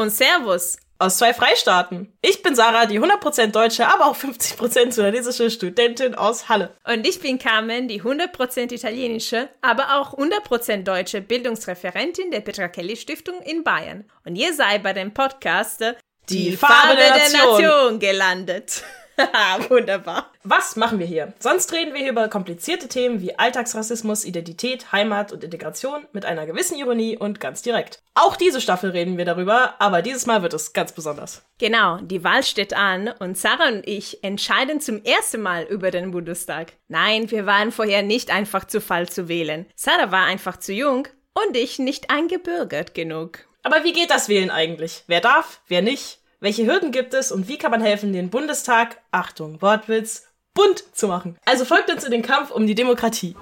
Und Servus. Aus zwei Freistaaten. Ich bin Sarah, die 100% deutsche, aber auch 50% sudanesische Studentin aus Halle. Und ich bin Carmen, die 100% italienische, aber auch 100% deutsche Bildungsreferentin der Petra Kelly Stiftung in Bayern. Und ihr seid bei dem Podcast Die Farbe der Nation. Nation gelandet. Wunderbar. Was machen wir hier? Sonst reden wir hier über komplizierte Themen wie Alltagsrassismus, Identität, Heimat und Integration mit einer gewissen Ironie und ganz direkt. Auch diese Staffel reden wir darüber, aber dieses Mal wird es ganz besonders. Genau, die Wahl steht an und Sarah und ich entscheiden zum ersten Mal über den Bundestag. Nein, wir waren vorher nicht einfach zu Fall zu wählen. Sarah war einfach zu jung und ich nicht eingebürgert genug. Aber wie geht das Wählen eigentlich? Wer darf, wer nicht? Welche Hürden gibt es und wie kann man helfen, den Bundestag, Achtung, Wortwitz, bunt zu machen? Also folgt uns in den Kampf um die Demokratie.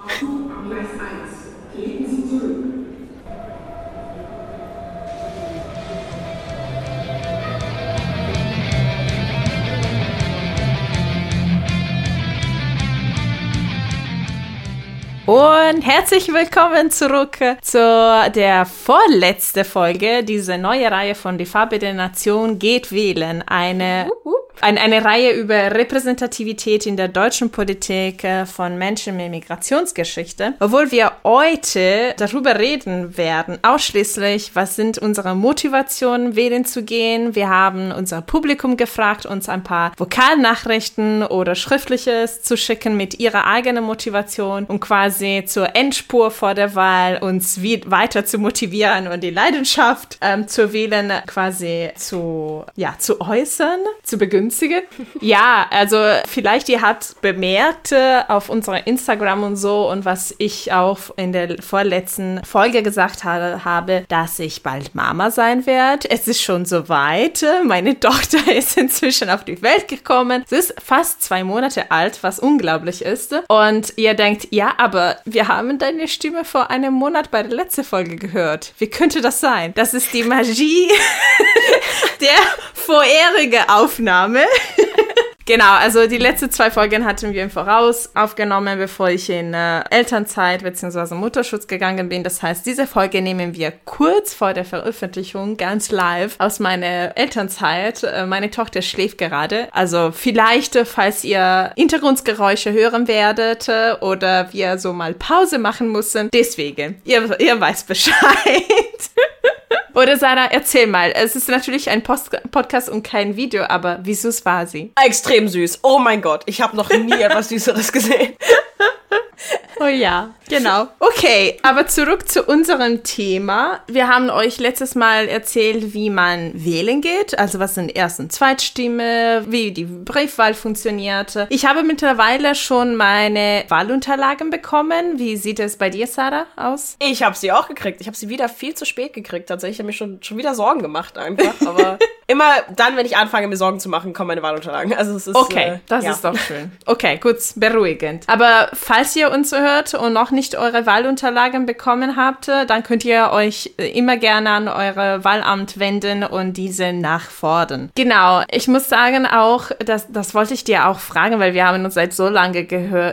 Und herzlich willkommen zurück zu der vorletzten Folge dieser neue Reihe von Die Farbe der Nation geht wählen. Eine, ein, eine Reihe über Repräsentativität in der deutschen Politik äh, von Menschen mit Migrationsgeschichte. Obwohl wir heute darüber reden werden, ausschließlich, was sind unsere Motivationen, wählen zu gehen. Wir haben unser Publikum gefragt, uns ein paar Vokalnachrichten oder Schriftliches zu schicken mit ihrer eigenen Motivation, um quasi zur Endspur vor der Wahl uns wie weiter zu motivieren und die Leidenschaft ähm, zu wählen quasi zu, ja, zu äußern, zu begünstigen. Ja, also vielleicht ihr habt bemerkt äh, auf unserer Instagram und so und was ich auch in der vorletzten Folge gesagt habe, dass ich bald Mama sein werde. Es ist schon soweit. Meine Tochter ist inzwischen auf die Welt gekommen. Sie ist fast zwei Monate alt, was unglaublich ist. Und ihr denkt, ja, aber wir haben deine Stimme vor einem Monat bei der letzten Folge gehört. Wie könnte das sein? Das ist die Magie der vorherigen Aufnahme. Genau, also die letzten zwei Folgen hatten wir im Voraus aufgenommen, bevor ich in äh, Elternzeit bzw. Mutterschutz gegangen bin. Das heißt, diese Folge nehmen wir kurz vor der Veröffentlichung ganz live aus meiner Elternzeit. Äh, meine Tochter schläft gerade. Also vielleicht, äh, falls ihr Hintergrundgeräusche hören werdet äh, oder wir so mal Pause machen müssen. Deswegen, ihr, ihr weißt Bescheid. Oder Sarah, erzähl mal. Es ist natürlich ein Post Podcast und kein Video, aber wie süß war sie? Extrem süß. Oh mein Gott, ich habe noch nie etwas Süßeres gesehen. Oh ja, genau. Okay, aber zurück zu unserem Thema. Wir haben euch letztes Mal erzählt, wie man wählen geht, also was sind Erst- und Zweitstimme, wie die Briefwahl funktioniert. Ich habe mittlerweile schon meine Wahlunterlagen bekommen. Wie sieht es bei dir, Sarah, aus? Ich habe sie auch gekriegt. Ich habe sie wieder viel zu spät gekriegt. Tatsächlich habe ich mir schon, schon wieder Sorgen gemacht einfach. Aber immer dann, wenn ich anfange, mir Sorgen zu machen, kommen meine Wahlunterlagen. Also es ist Okay, äh, das ja. ist doch schön. Okay, gut, beruhigend. Aber falls ihr uns hört und noch nicht eure Wahlunterlagen bekommen habt, dann könnt ihr euch immer gerne an eure Wahlamt wenden und diese nachfordern. Genau, ich muss sagen auch, das, das wollte ich dir auch fragen, weil wir haben uns seit so lange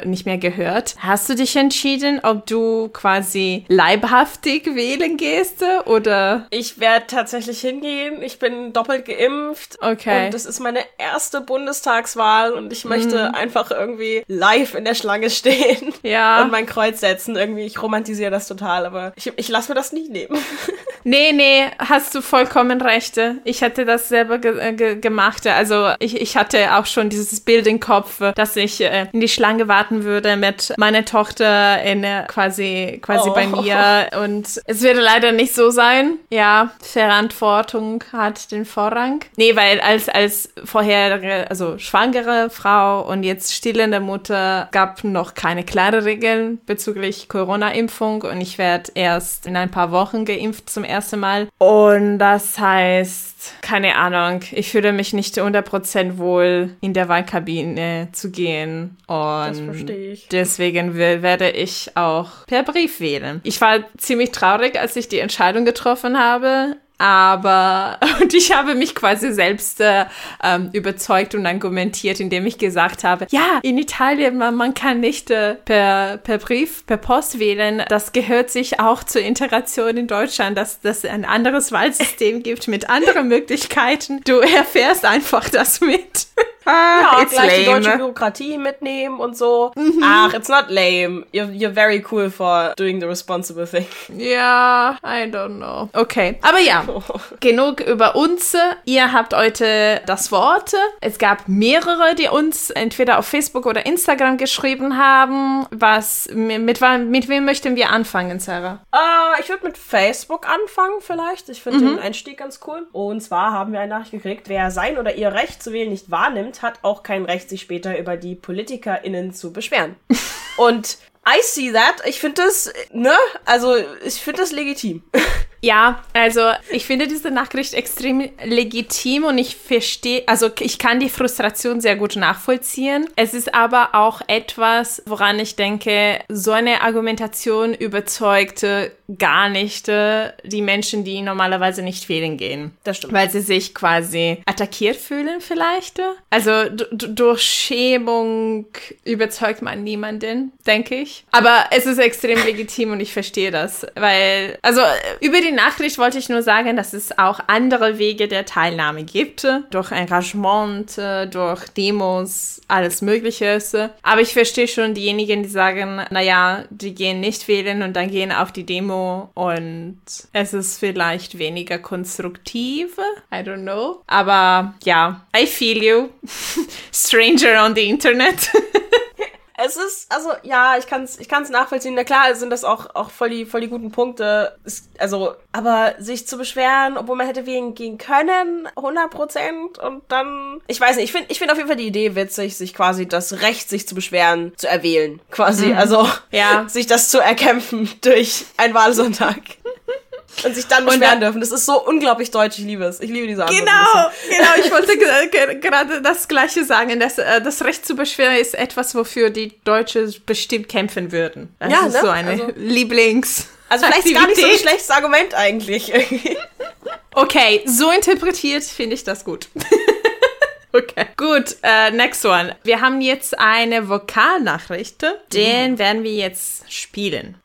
nicht mehr gehört. Hast du dich entschieden, ob du quasi leibhaftig wählen gehst oder? Ich werde tatsächlich hingehen. Ich bin doppelt geimpft. Okay. Und das ist meine erste Bundestagswahl und ich möchte einfach irgendwie live in der Schlange stehen. Ja. Und mein Kreuz setzen. Irgendwie, ich romantisiere das total, aber ich, ich lasse mir das nie nehmen. Nee, nee, hast du vollkommen recht. Ich hätte das selber ge äh, ge gemacht. Also ich, ich hatte auch schon dieses Bild im Kopf, dass ich äh, in die Schlange warten würde mit meiner Tochter in äh, quasi quasi Oh. bei mir und es würde leider nicht so sein. Ja, Verantwortung hat den Vorrang. Nee, weil als als vorherige, also schwangere Frau und jetzt stillende Mutter gab noch keine klare Regeln bezüglich Corona-Impfung und ich werde erst in ein paar Wochen geimpft zum ersten Mal. Und das heißt, keine Ahnung, ich fühle mich nicht 100% wohl, in der Wahlkabine zu gehen. Und Das verstehe ich. deswegen will, werde ich auch per Brief wählen. Ich war ziemlich traurig, als ich die Entscheidung getroffen habe. Aber, und ich habe mich quasi selbst äh, ähm, überzeugt und argumentiert, indem ich gesagt habe, ja, in Italien, man, man kann nicht äh, per, per Brief, per Post wählen. Das gehört sich auch zur Integration in Deutschland, dass es ein anderes Wahlsystem gibt mit anderen Möglichkeiten. Du erfährst einfach das mit. Ah, ja, gleich lame. die deutsche Bürokratie mitnehmen und so. Mhm. Ach, it's not lame. You're, you're very cool for doing the responsible thing. Ja, I don't know. Okay, aber ja, genug über uns. Ihr habt heute das Wort. Es gab mehrere, die uns entweder auf Facebook oder Instagram geschrieben haben. Was, mit, mit, mit wem möchten wir anfangen, Sarah? Uh, ich würde mit Facebook anfangen vielleicht. Ich finde mhm. den Einstieg ganz cool. Und zwar haben wir eine Nachricht gekriegt, wer sein oder ihr Recht zu wählen nicht wahrnimmt, hat auch kein Recht, sich später über die PolitikerInnen zu beschweren. Und I see that. Ich finde das, ne? Also, ich finde das legitim. Ja, also ich finde diese Nachricht extrem legitim und ich verstehe, also ich kann die Frustration sehr gut nachvollziehen. Es ist aber auch etwas, woran ich denke, so eine Argumentation überzeugt gar nicht äh, die Menschen, die normalerweise nicht wählen gehen. Das stimmt. Weil sie sich quasi attackiert fühlen vielleicht. Also durch Schämung überzeugt man niemanden, denke ich. Aber es ist extrem legitim und ich verstehe das. Weil, also über die Nachricht wollte ich nur sagen, dass es auch andere Wege der Teilnahme gibt. Durch Engagement, äh, durch Demos, alles Mögliche. Aber ich verstehe schon diejenigen, die sagen, naja, die gehen nicht wählen und dann gehen auf die Demo und es ist vielleicht weniger konstruktiv. I don't know. Aber ja, I feel you. Stranger on the Internet. es ist, also ja, ich kann es ich kann's nachvollziehen. Na klar sind das auch, auch voll, die, voll die guten Punkte. Es, also, aber sich zu beschweren, obwohl man hätte wählen gehen können, 100 Prozent und dann, ich weiß nicht, ich finde ich find auf jeden Fall die Idee witzig, sich quasi das Recht, sich zu beschweren, zu erwählen. Quasi, mhm. also ja. sich das zu erkämpfen durch einen Wahlsonntag und sich dann beschweren dürfen. Das ist so unglaublich deutsch. Ich liebe es. Ich liebe diese Antwort. Genau, genau. Ich wollte gerade das Gleiche sagen. Das, äh, das Recht zu beschweren ist etwas, wofür die Deutsche bestimmt kämpfen würden. Das ja, ist ne? so eine also, Lieblings. Also vielleicht gar nicht so ein schlechtes Argument eigentlich. okay, so interpretiert finde ich das gut. Okay. Gut, uh, next one. Wir haben jetzt eine Vokalnachricht. Den mhm. werden wir jetzt spielen.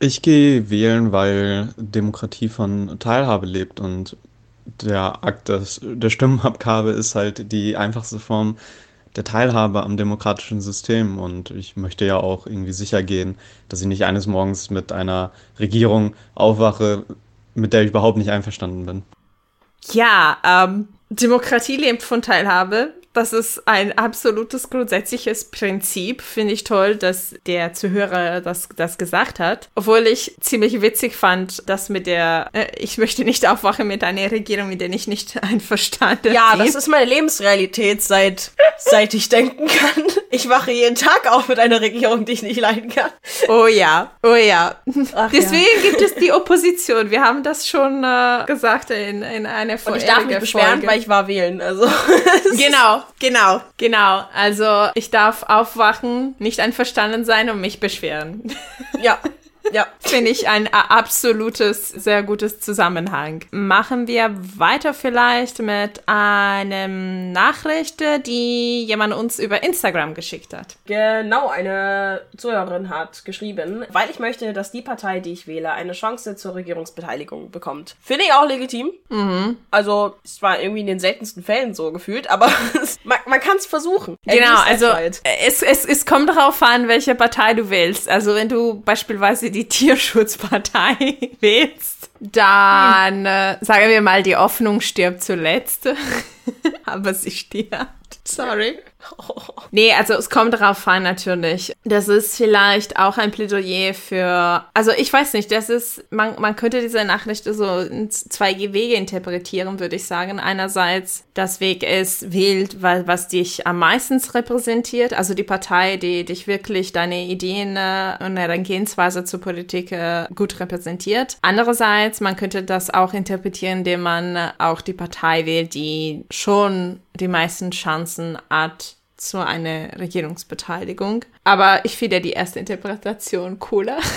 Ich gehe wählen, weil Demokratie von Teilhabe lebt und der Akt des, der Stimmenabgabe ist halt die einfachste Form der Teilhabe am demokratischen System. Und ich möchte ja auch irgendwie sicher gehen, dass ich nicht eines Morgens mit einer Regierung aufwache, mit der ich überhaupt nicht einverstanden bin. Ja, ähm, Demokratie lebt von Teilhabe das ist ein absolutes grundsätzliches Prinzip. Finde ich toll, dass der Zuhörer das, das gesagt hat. Obwohl ich ziemlich witzig fand, dass mit der, äh, ich möchte nicht aufwachen mit einer Regierung, mit der ich nicht einverstanden bin. Ja, das ist meine Lebensrealität, seit, seit ich denken kann. Ich wache jeden Tag auf mit einer Regierung, die ich nicht leiden kann. Oh ja, oh ja. Ach Deswegen ja. gibt es die Opposition. Wir haben das schon äh, gesagt in, in einer Folge. Und ich darf mich beschweren, Folge. weil ich war wählen. Also. genau, Genau, genau. Also ich darf aufwachen, nicht einverstanden sein und mich beschweren. Ja, ja. Finde ich ein absolutes, sehr gutes Zusammenhang. Machen wir weiter vielleicht mit einem Nachricht, die jemand uns über Instagram geschickt hat. Genau, eine Zuhörerin hat geschrieben, weil ich möchte, dass die Partei, die ich wähle, eine Chance zur Regierungsbeteiligung bekommt. Finde ich auch legitim. Mhm. Also, es war irgendwie in den seltensten Fällen so gefühlt, aber man, man kann es versuchen. Genau, also es, es, es kommt darauf an, welche Partei du wählst. Also, wenn du beispielsweise die die Tierschutzpartei wählst, dann äh, sagen wir mal, die Hoffnung stirbt zuletzt. Aber sie stirbt. Sorry. Nee, also es kommt darauf an natürlich. Das ist vielleicht auch ein Plädoyer für, also ich weiß nicht, das ist, man, man könnte diese Nachricht so in zwei Wege interpretieren, würde ich sagen. Einerseits, das Weg ist, wählt, was dich am meisten repräsentiert, also die Partei, die dich wirklich deine Ideen äh, und Herangehensweise zur Politik äh, gut repräsentiert. Andererseits, man könnte das auch interpretieren, indem man auch die Partei wählt, die schon die meisten Chancen hat zu einer Regierungsbeteiligung. Aber ich finde die erste Interpretation cooler.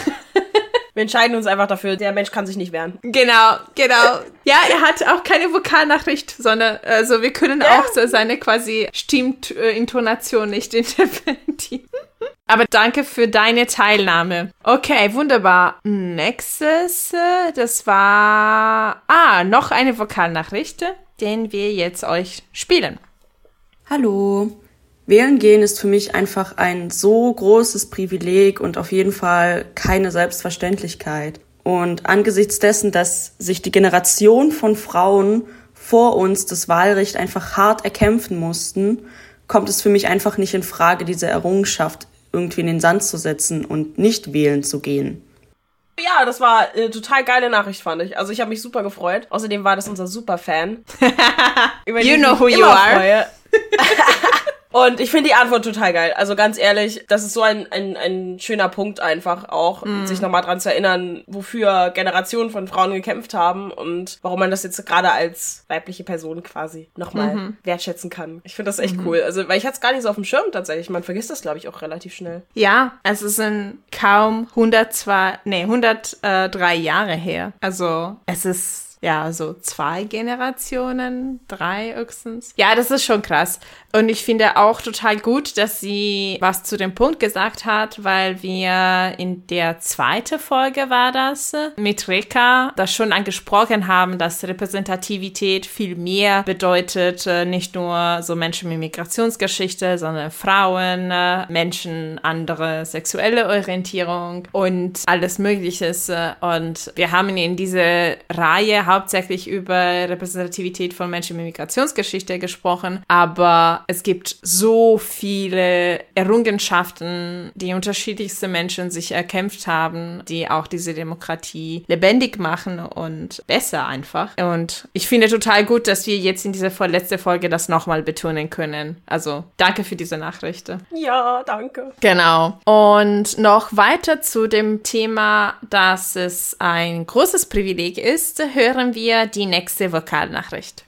Wir entscheiden uns einfach dafür, der Mensch kann sich nicht wehren. Genau, genau. Ja, er hat auch keine Vokalnachricht, sondern also wir können ja. auch so seine quasi Stimmintonation nicht interpretieren. Aber danke für deine Teilnahme. Okay, wunderbar. Nächstes, das war ah, noch eine Vokalnachricht, den wir jetzt euch spielen. Hallo. Wählen gehen ist für mich einfach ein so großes Privileg und auf jeden Fall keine Selbstverständlichkeit. Und angesichts dessen, dass sich die Generation von Frauen vor uns das Wahlrecht einfach hart erkämpfen mussten, kommt es für mich einfach nicht in Frage, diese Errungenschaft irgendwie in den Sand zu setzen und nicht wählen zu gehen. Ja, das war eine total geile Nachricht, fand ich. Also ich habe mich super gefreut. Außerdem war das unser Superfan. you know who you are. Und ich finde die Antwort total geil. Also ganz ehrlich, das ist so ein, ein, ein schöner Punkt einfach auch, mm. sich nochmal dran zu erinnern, wofür Generationen von Frauen gekämpft haben und warum man das jetzt gerade als weibliche Person quasi nochmal mhm. wertschätzen kann. Ich finde das echt mhm. cool. Also, weil ich hatte es gar nicht so auf dem Schirm tatsächlich. Man vergisst das, glaube ich, auch relativ schnell. Ja, es sind kaum 102, nee, 103 Jahre her. Also, es ist ja, so zwei Generationen, drei höchstens. Ja, das ist schon krass. Und ich finde auch total gut, dass sie was zu dem Punkt gesagt hat, weil wir in der zweiten Folge war das mit Reka das schon angesprochen haben, dass Repräsentativität viel mehr bedeutet, äh, nicht nur so Menschen mit Migrationsgeschichte, sondern Frauen, äh, Menschen andere sexuelle Orientierung und alles Mögliche. Und wir haben in dieser Reihe hauptsächlich über Repräsentativität von Menschen mit Migrationsgeschichte gesprochen, aber es gibt so viele Errungenschaften, die unterschiedlichste Menschen sich erkämpft haben, die auch diese Demokratie lebendig machen und besser einfach. Und ich finde total gut, dass wir jetzt in dieser vorletzten Folge das nochmal betonen können. Also danke für diese Nachricht. Ja, danke. Genau. Und noch weiter zu dem Thema, dass es ein großes Privileg ist, hören hören wir die nächste Vokalnachricht.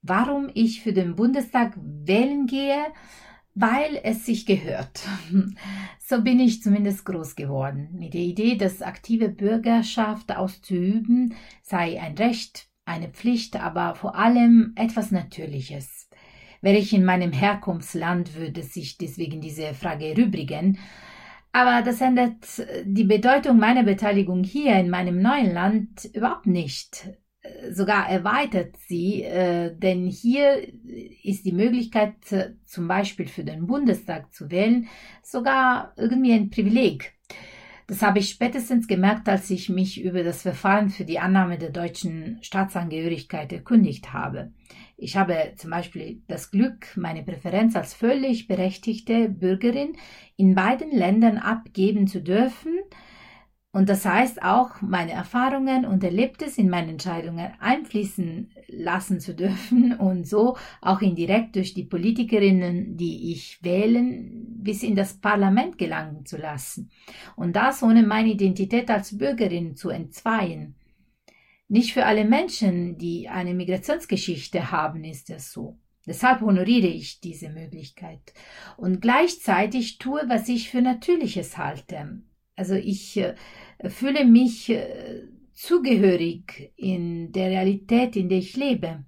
Warum ich für den Bundestag wählen gehe? Weil es sich gehört. So bin ich zumindest groß geworden. Mit der Idee, dass aktive Bürgerschaft auszuüben sei ein Recht, eine Pflicht, aber vor allem etwas Natürliches. Wäre ich in meinem Herkunftsland, würde sich deswegen diese Frage erübrigen. Aber das ändert die Bedeutung meiner Beteiligung hier in meinem neuen Land überhaupt nicht. Sogar erweitert sie, äh, denn hier ist die Möglichkeit, zum Beispiel für den Bundestag zu wählen, sogar irgendwie ein Privileg. Das habe ich spätestens gemerkt, als ich mich über das Verfahren für die Annahme der deutschen Staatsangehörigkeit erkundigt habe. Ich habe zum Beispiel das Glück, meine Präferenz als völlig berechtigte Bürgerin in beiden Ländern abgeben zu dürfen. Und das heißt auch, meine Erfahrungen und Erlebtes in meine Entscheidungen einfließen lassen zu dürfen und so auch indirekt durch die Politikerinnen, die ich wählen, bis in das Parlament gelangen zu lassen. Und das ohne meine Identität als Bürgerin zu entzweien. Nicht für alle Menschen, die eine Migrationsgeschichte haben, ist es so. Deshalb honoriere ich diese Möglichkeit. Und gleichzeitig tue, was ich für Natürliches halte. Also ich äh, fühle mich äh, zugehörig in der Realität, in der ich lebe.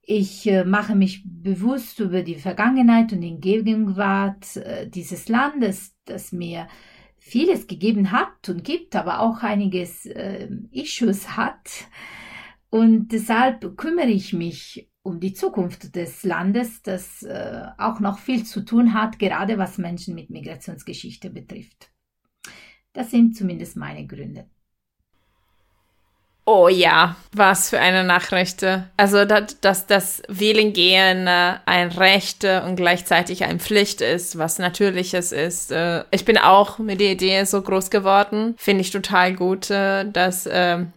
Ich äh, mache mich bewusst über die Vergangenheit und die Gegenwart dieses Landes, das mir vieles gegeben hat und gibt, aber auch einiges äh, Issues hat. Und deshalb kümmere ich mich um die Zukunft des Landes, das äh, auch noch viel zu tun hat, gerade was Menschen mit Migrationsgeschichte betrifft. Das sind zumindest meine Gründe. Oh ja, was für eine Nachricht. Also, dass, dass das Wählen gehen äh, ein Recht und gleichzeitig eine Pflicht ist, was Natürliches ist. Äh, ich bin auch mit der Idee so groß geworden. Finde ich total gut, äh, dass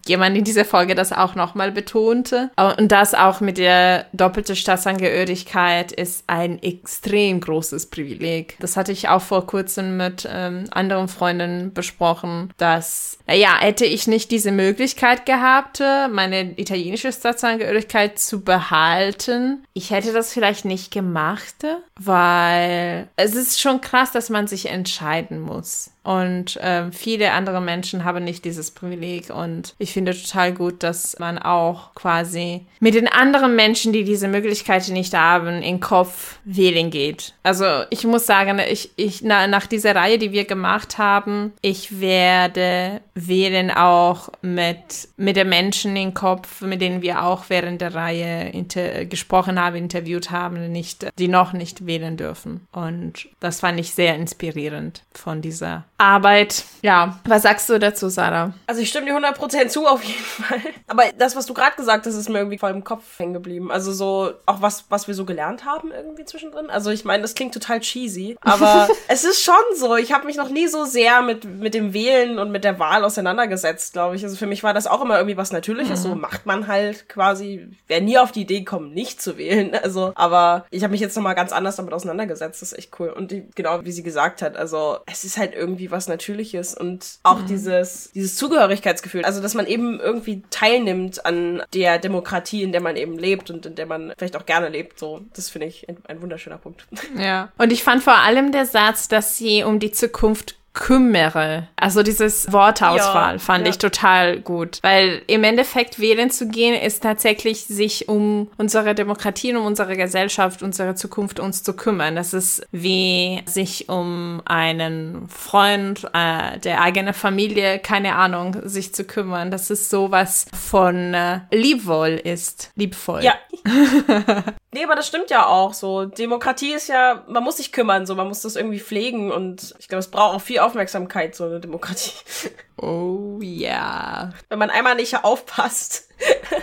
jemand in dieser Folge das auch nochmal betonte. Und das auch mit der doppelten Staatsangehörigkeit ist ein extrem großes Privileg. Das hatte ich auch vor kurzem mit ähm, anderen Freunden besprochen, dass, naja, hätte ich nicht diese Möglichkeit gehabt, gehabt, meine italienische Staatsangehörigkeit zu behalten. Ich hätte das vielleicht nicht gemacht, weil es ist schon krass, dass man sich entscheiden muss. Und äh, viele andere Menschen haben nicht dieses Privileg. Und ich finde total gut, dass man auch quasi mit den anderen Menschen, die diese Möglichkeit nicht haben, in Kopf wählen geht. Also ich muss sagen, ich, ich na, nach dieser Reihe, die wir gemacht haben, ich werde wählen auch mit, mit den Menschen im Kopf, mit denen wir auch während der Reihe inter gesprochen haben, interviewt haben, nicht, die noch nicht wählen dürfen. Und das fand ich sehr inspirierend von dieser Arbeit. Ja, was sagst du dazu, Sarah? Also ich stimme dir 100% zu auf jeden Fall. Aber das, was du gerade gesagt hast, ist mir irgendwie voll im Kopf hängen geblieben. Also so, auch was, was wir so gelernt haben irgendwie zwischendrin. Also ich meine, das klingt total cheesy, aber es ist schon so. Ich habe mich noch nie so sehr mit, mit dem Wählen und mit der Wahl auseinandergesetzt, glaube ich. Also für mich war das auch immer irgendwie was Natürliches. Mhm. So macht man halt quasi, wäre nie auf die Idee kommen, nicht zu wählen. Also, aber ich habe mich jetzt nochmal ganz anders damit auseinandergesetzt. Das ist echt cool. Und die, genau wie sie gesagt hat, also es ist halt irgendwie was Natürliches und auch mhm. dieses, dieses Zugehörigkeitsgefühl. Also, dass man eben irgendwie teilnimmt an der Demokratie, in der man eben lebt und in der man vielleicht auch gerne lebt. So, das finde ich ein, ein wunderschöner Punkt. Ja. Und ich fand vor allem der Satz, dass sie um die Zukunft kümmere. Also dieses Wortauswahl ja, fand ja. ich total gut, weil im Endeffekt wählen zu gehen ist tatsächlich sich um unsere Demokratie, um unsere Gesellschaft, unsere Zukunft uns zu kümmern. Das ist wie sich um einen Freund, äh, der eigene Familie, keine Ahnung, sich zu kümmern. Das ist sowas von äh, liebwohl ist, liebvoll. Ja. nee, aber das stimmt ja auch so. Demokratie ist ja, man muss sich kümmern, so man muss das irgendwie pflegen und ich glaube, es braucht auch viel Aufmerksamkeit, so eine Demokratie. Oh ja. Wenn man einmal nicht aufpasst.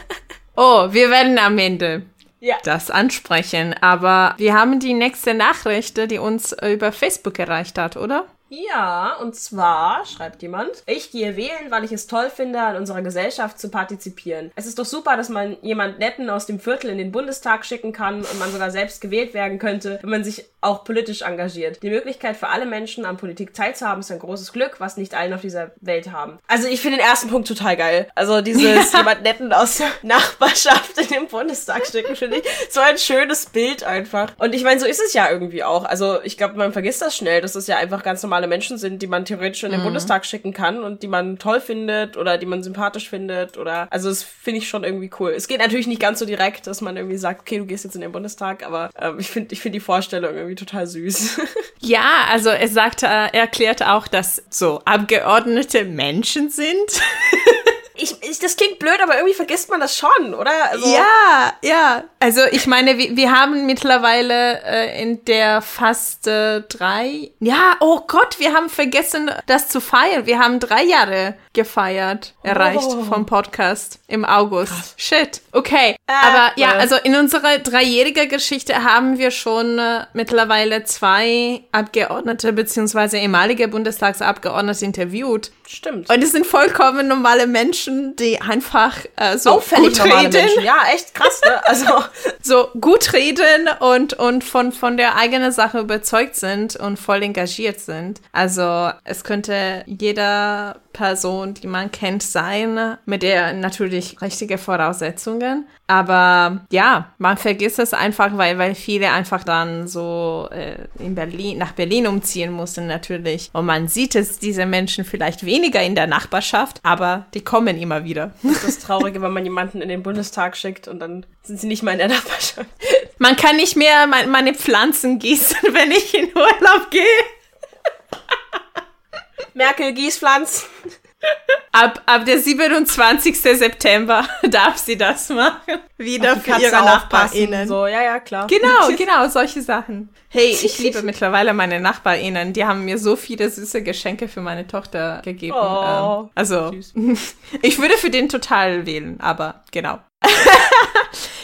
oh, wir werden am Ende ja. das ansprechen. Aber wir haben die nächste Nachricht, die uns über Facebook erreicht hat, oder? Ja, und zwar, schreibt jemand, ich gehe wählen, weil ich es toll finde, an unserer Gesellschaft zu partizipieren. Es ist doch super, dass man jemand Netten aus dem Viertel in den Bundestag schicken kann und man sogar selbst gewählt werden könnte, wenn man sich auch politisch engagiert. Die Möglichkeit für alle Menschen an Politik teilzuhaben ist ein großes Glück, was nicht allen auf dieser Welt haben. Also ich finde den ersten Punkt total geil. Also dieses jemand Netten aus der Nachbarschaft in den Bundestag schicken, finde ich so ein schönes Bild einfach. Und ich meine, so ist es ja irgendwie auch. Also ich glaube, man vergisst das schnell. Das ist ja einfach ganz normal normale Menschen sind, die man theoretisch in den mhm. Bundestag schicken kann und die man toll findet oder die man sympathisch findet oder also das finde ich schon irgendwie cool. Es geht natürlich nicht ganz so direkt, dass man irgendwie sagt, okay, du gehst jetzt in den Bundestag, aber ähm, ich finde ich finde die Vorstellung irgendwie total süß. ja, also er sagt, er erklärt auch, dass so Abgeordnete Menschen sind. ich, ich, das klingt blöd, aber irgendwie vergisst man das schon, oder? Also ja, ja. Also ich meine, wir, wir haben mittlerweile äh, in der fast äh, drei. Ja, oh Gott, wir haben vergessen, das zu feiern. Wir haben drei Jahre gefeiert, erreicht oh. vom Podcast im August. Krass. Shit. Okay. Äh, aber ja, also in unserer dreijährigen Geschichte haben wir schon äh, mittlerweile zwei Abgeordnete beziehungsweise ehemalige Bundestagsabgeordnete interviewt. Stimmt. Und es sind vollkommen normale Menschen, die einfach äh, so Auffällig gut reden. Menschen. Ja, echt krass, ne? Also so gut reden und und von von der eigenen Sache überzeugt sind und voll engagiert sind. Also es könnte jeder Person, die man kennt, sein, mit der natürlich richtige Voraussetzungen. Aber ja, man vergisst es einfach, weil, weil viele einfach dann so äh, in Berlin, nach Berlin umziehen mussten natürlich. Und man sieht es, diese Menschen vielleicht weniger in der Nachbarschaft, aber die kommen immer wieder. Das ist das Traurige, wenn man jemanden in den Bundestag schickt und dann sind sie nicht mal in der Nachbarschaft. Man kann nicht mehr meine Pflanzen gießen, wenn ich in Urlaub gehe. Merkel Gießpflanz. Ab, ab der 27. September darf sie das machen. Wieder für ihre NachbarInnen. So, ja, ja, klar. Genau, genau, solche Sachen. Hey, ich liebe mittlerweile meine NachbarInnen. Die haben mir so viele süße Geschenke für meine Tochter gegeben. Oh, ähm, also, ich würde für den total wählen, aber genau.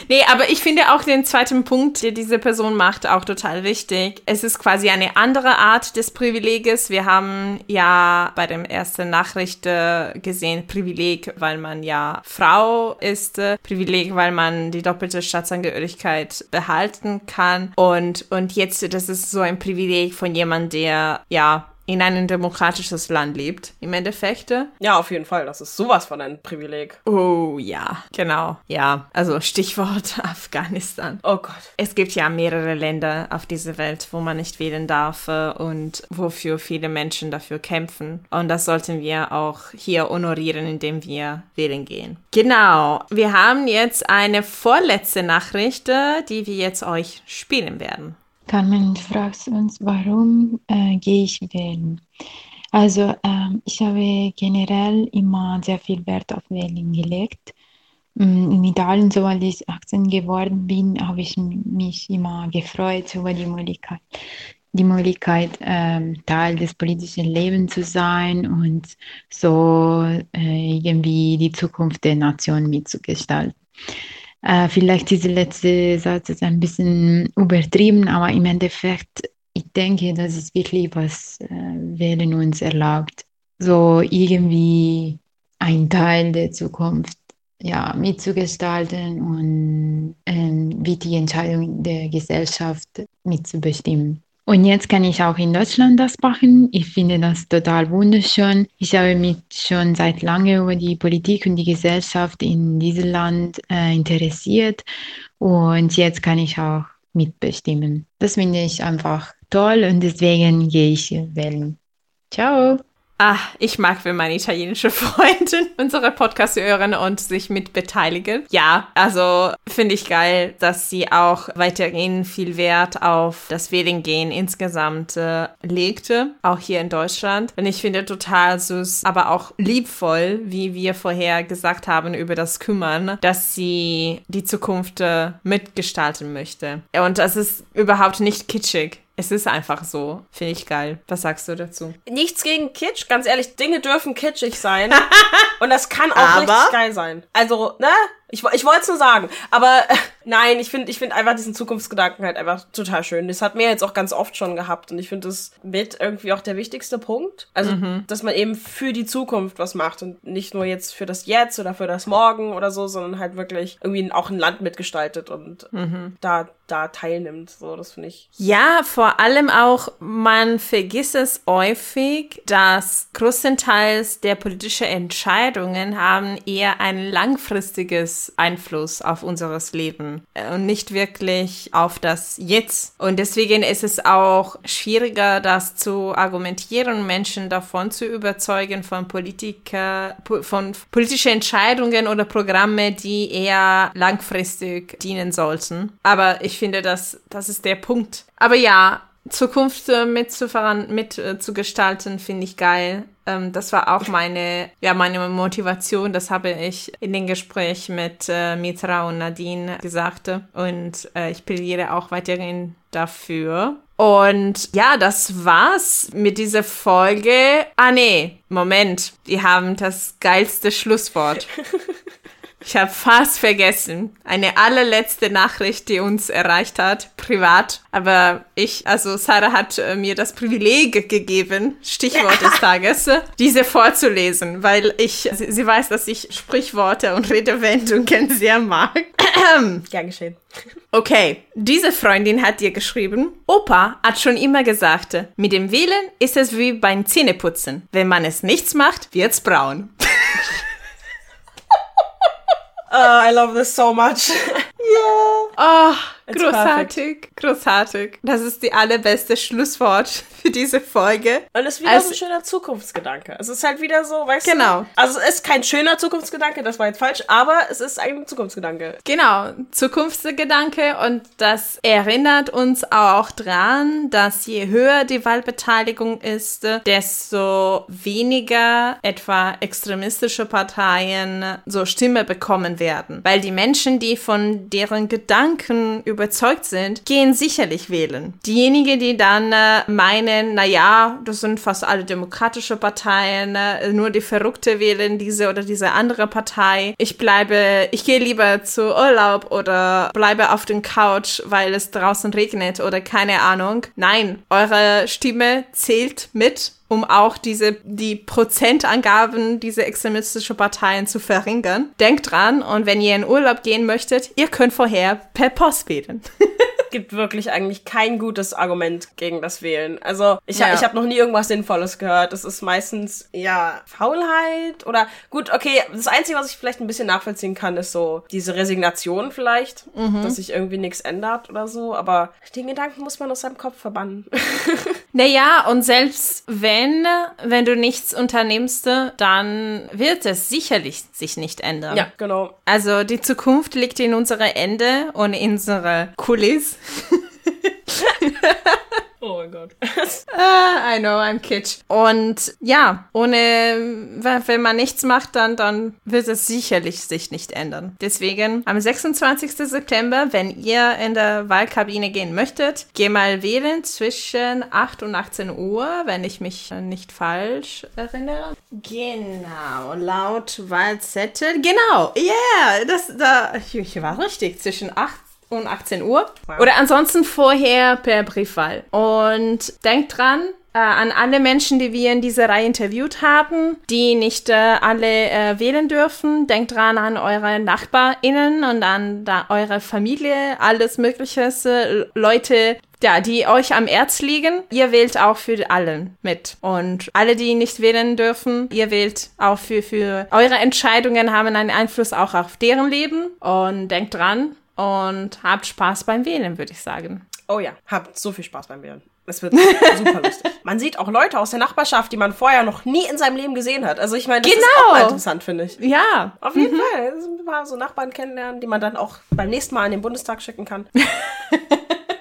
Nee, aber ich finde auch den zweiten Punkt, der diese Person macht, auch total wichtig. Es ist quasi eine andere Art des Privileges. Wir haben ja bei dem ersten Nachricht äh, gesehen, Privileg, weil man ja Frau ist, Privileg, weil man die doppelte Staatsangehörigkeit behalten kann und, und jetzt, das ist so ein Privileg von jemandem, der ja in einem demokratisches Land lebt, im Endeffekt. Ja, auf jeden Fall. Das ist sowas von ein Privileg. Oh ja, genau. Ja, also Stichwort Afghanistan. Oh Gott. Es gibt ja mehrere Länder auf dieser Welt, wo man nicht wählen darf äh, und wofür viele Menschen dafür kämpfen. Und das sollten wir auch hier honorieren, indem wir wählen gehen. Genau. Wir haben jetzt eine vorletzte Nachricht, äh, die wir jetzt euch spielen werden. Carmen fragt uns, warum äh, gehe ich wählen? Also ähm, ich habe generell immer sehr viel Wert auf Wählen gelegt. Mm, in Italien, sobald ich 18 geworden bin, habe ich mich immer gefreut über die Möglichkeit, die Möglichkeit, ähm, Teil des politischen Lebens zu sein und so äh, irgendwie die Zukunft der Nation mitzugestalten. Äh, vielleicht dieser letzte Satz ist ein bisschen übertrieben, aber im Endeffekt, ich denke, das ist wirklich, was äh, Wählen uns erlaubt, so irgendwie ein Teil der Zukunft ja, mitzugestalten und ähm, wie die Entscheidung der Gesellschaft mitzubestimmen. Und jetzt kann ich auch in Deutschland das machen. Ich finde das total wunderschön. Ich habe mich schon seit langem über die Politik und die Gesellschaft in diesem Land äh, interessiert. Und jetzt kann ich auch mitbestimmen. Das finde ich einfach toll und deswegen gehe ich wählen. Ciao! Ah, ich mag, wenn meine italienische Freundin unsere Podcast hören und sich mit beteiligen. Ja, also finde ich geil, dass sie auch weiterhin viel Wert auf das Wählen insgesamt äh, legte, auch hier in Deutschland. Und ich finde total süß, aber auch liebvoll, wie wir vorher gesagt haben über das Kümmern, dass sie die Zukunft äh, mitgestalten möchte. Und das ist überhaupt nicht kitschig. Es ist einfach so. Finde ich geil. Was sagst du dazu? Nichts gegen Kitsch. Ganz ehrlich, Dinge dürfen kitschig sein. und das kann auch Aber- richtig geil sein. Also, ne? Ich, ich wollte es nur sagen. Aber äh, nein, ich finde ich find einfach diesen Zukunftsgedanken halt einfach total schön. Das hat mir jetzt auch ganz oft schon gehabt. Und ich finde das mit irgendwie auch der wichtigste Punkt. Also, dass man eben für die Zukunft was macht. Und nicht nur jetzt für das Jetzt oder für das Morgen oder so, sondern halt wirklich irgendwie auch ein Land mitgestaltet und da, da teilnimmt. So, das finde ich Ja, vor allem auch, man vergisst es häufig, dass größtenteils der politischen Entscheidungen haben eher ein langfristiges Einfluss auf unseres Leben äh, und nicht wirklich auf das Jetzt. Und deswegen ist es auch schwieriger, das zu argumentieren, Menschen davon zu überzeugen von Politiker, po- von politischen Entscheidungen oder Programme, die eher langfristig dienen sollten. Aber ich finde, das, das ist der Punkt. Aber ja, Zukunft äh, mit zu voran, mit äh, zu gestalten, finde ich geil. Ähm, das war auch meine, ja, meine Motivation. Das habe ich in dem Gespräch mit äh, Mitra und Nadine gesagt. Und äh, ich plädiere auch weiterhin dafür. Und ja, das war's mit dieser Folge. Ah, nee, Moment. Wir haben das geilste Schlusswort. Ich habe fast vergessen. Eine allerletzte Nachricht, die uns erreicht hat, privat. Aber ich, also Sarah hat äh, mir das Privileg gegeben, Stichwort des Tages, diese vorzulesen, weil ich, sie, sie weiß, dass ich Sprichworte und Redewendungen sehr mag. gern geschehen. Okay, diese Freundin hat dir geschrieben, Opa hat schon immer gesagt, mit dem Wählen ist es wie beim Zähneputzen. Wenn man es nichts macht, wird's braun. Uh, I love this so much. Oh, It's großartig, großartig. Das ist die allerbeste Schlusswort für diese Folge. Und es ist wieder Also- so ein schöner Zukunftsgedanke. Es ist halt wieder so, weißt Genau. du? Also es ist kein schöner Zukunftsgedanke, das war jetzt falsch, aber es ist ein Zukunftsgedanke. Genau, Zukunftsgedanke und das erinnert uns auch dran, dass je höher die Wahlbeteiligung ist, desto weniger etwa extremistische Parteien so Stimme bekommen werden. Weil die Menschen, die von deren Gedanken überzeugt sind, gehen sicherlich wählen. Diejenigen, die dann äh, meinen, na ja, das sind fast alle demokratische Parteien, äh, nur die Verrückte wählen diese oder diese andere Partei. Ich bleibe, ich gehe lieber zu Urlaub oder bleibe auf den Couch, weil es draußen regnet oder keine Ahnung. Nein, eure Stimme zählt mit um auch diese, die Prozentangaben dieser extremistischen Parteien zu verringern. Denkt dran und wenn ihr in Urlaub gehen möchtet, ihr könnt vorher per Post wählen. gibt wirklich eigentlich kein gutes Argument gegen das Wählen. Also ich, Ja. ich habe noch nie irgendwas Sinnvolles gehört. Es ist meistens ja Faulheit oder gut, okay, das Einzige, was ich vielleicht ein bisschen nachvollziehen kann, ist so diese Resignation vielleicht, dass sich irgendwie nichts ändert oder so. Aber den Gedanken muss man aus seinem Kopf verbannen. Naja, und selbst wenn, wenn du nichts unternimmst, dann wird es sicherlich sich nicht ändern. ja, genau. Also die Zukunft liegt in unserer Ende und in unserer Kulisse. Oh mein Gott. Ah, I know, I'm kitsch. Und ja, ohne, wenn man nichts macht, dann, dann wird es sicherlich sich nicht ändern. Deswegen am 26. September, wenn ihr in der Wahlkabine gehen möchtet, geh mal wählen zwischen 8 und 18 Uhr, wenn ich mich nicht falsch erinnere. Genau, laut Wahlzettel. Genau, yeah, das, da, ich war richtig, zwischen 8 und 18 Uhr. Oder ansonsten vorher per Briefwahl. Und denkt dran, äh, an alle Menschen, die wir in dieser Reihe interviewt haben, die nicht äh, alle äh, wählen dürfen. Denkt dran an eure NachbarInnen und an da eure Familie, alles Mögliche, äh, Leute, ja, die euch am Herz liegen. Ihr wählt auch für allen mit. Und alle, die nicht wählen dürfen, ihr wählt auch für, für eure Entscheidungen haben einen Einfluss auch auf deren Leben. Und denkt dran und habt Spaß beim Wählen, würde ich sagen. Oh ja, habt so viel Spaß beim Wählen. Es wird super lustig. Man sieht auch Leute aus der Nachbarschaft, die man vorher noch nie in seinem Leben gesehen hat. Also ich meine, das ist Genau. auch mal interessant, finde ich. Ja, Auf jeden Fall. Das sind ein paar so Nachbarn kennenlernen, die man dann auch beim nächsten Mal in den Bundestag schicken kann.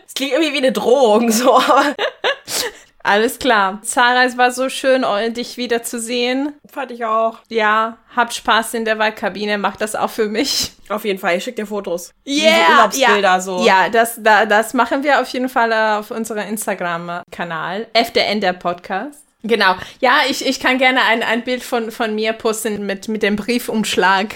Es klingt irgendwie wie eine Drohung, so, aber alles klar. Sarah, es war so schön, dich wieder zu sehen. fand ich auch. Ja, habt Spaß in der Wahlkabine, macht das auch für mich. Auf jeden Fall, ich schick dir Fotos. Yeah, Urlaubsbilder ja, so. Ja, das, da, das machen wir auf jeden Fall auf unserem Instagram-Kanal. FDN der Podcast. Genau. Ja, ich, ich kann gerne ein, ein Bild von, von mir posten mit, mit dem Briefumschlag.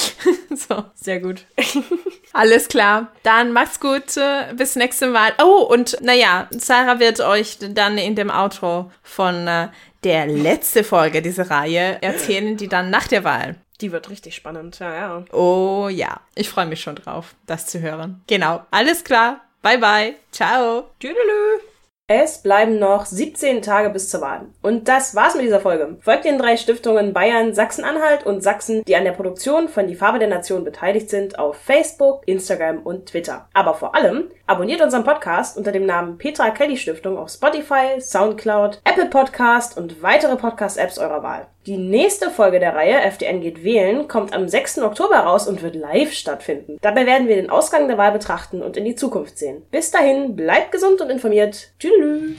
so. Sehr gut. Alles klar. Dann macht's gut. Bis nächstes Mal. Oh, und naja, Sarah wird euch dann in dem Outro von äh, der letzte Folge dieser Reihe erzählen, die dann nach der Wahl. Die wird richtig spannend, ja, ja. Oh ja, ich freue mich schon drauf, das zu hören. Genau. Alles klar. Bye bye. Ciao. Tüdelü. Es bleiben noch 17 Tage bis zur Wahl. Und das war's mit dieser Folge. Folgt den drei Stiftungen Bayern, Sachsen-Anhalt und Sachsen, die an der Produktion von Die Farbe der Nation beteiligt sind, auf Facebook, Instagram und Twitter. Aber vor allem abonniert unseren Podcast unter dem Namen Petra Kelly Stiftung auf Spotify, Soundcloud, Apple Podcast und weitere Podcast-Apps eurer Wahl. Die nächste Folge der Reihe FDN geht wählen kommt am 6. Oktober raus und wird live stattfinden. Dabei werden wir den Ausgang der Wahl betrachten und in die Zukunft sehen. Bis dahin, bleibt gesund und informiert. Tschüss.